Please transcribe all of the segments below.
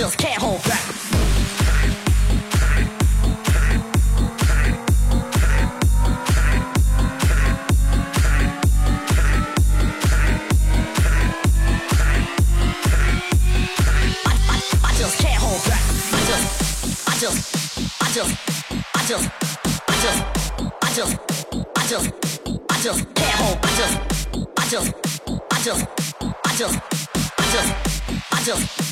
just can't hold back. just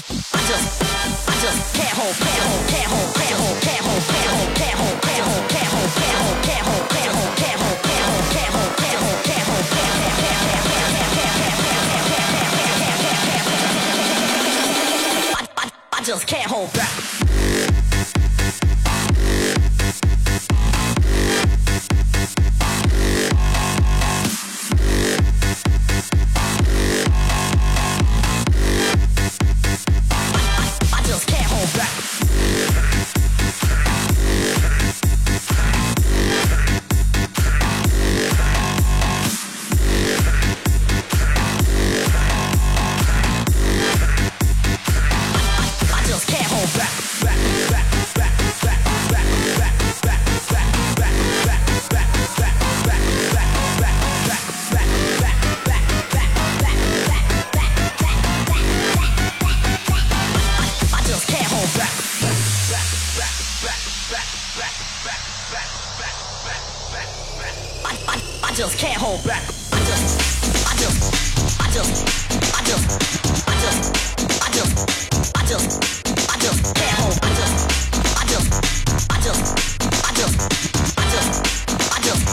just can't hold back. I just can't hold back. I just, I just, I just, I just, I just, I just, I just, I just can't hold. I I just, I just, I just, I just, I just,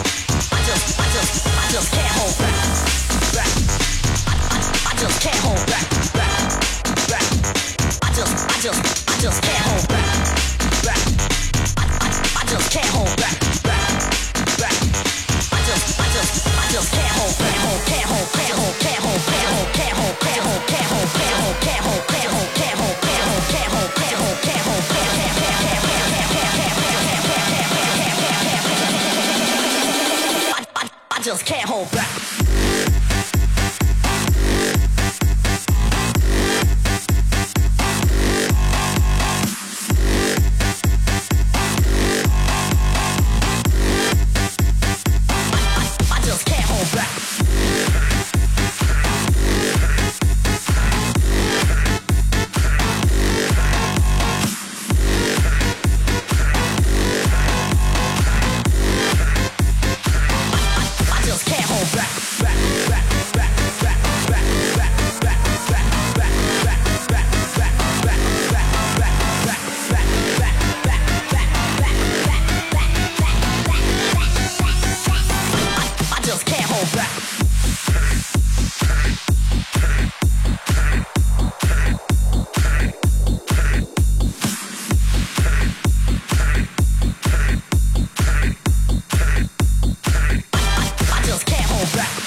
I just, I just, I just can't hold back, back. I just can't hold back. I just, I just, I just can't. just can't hold back. back.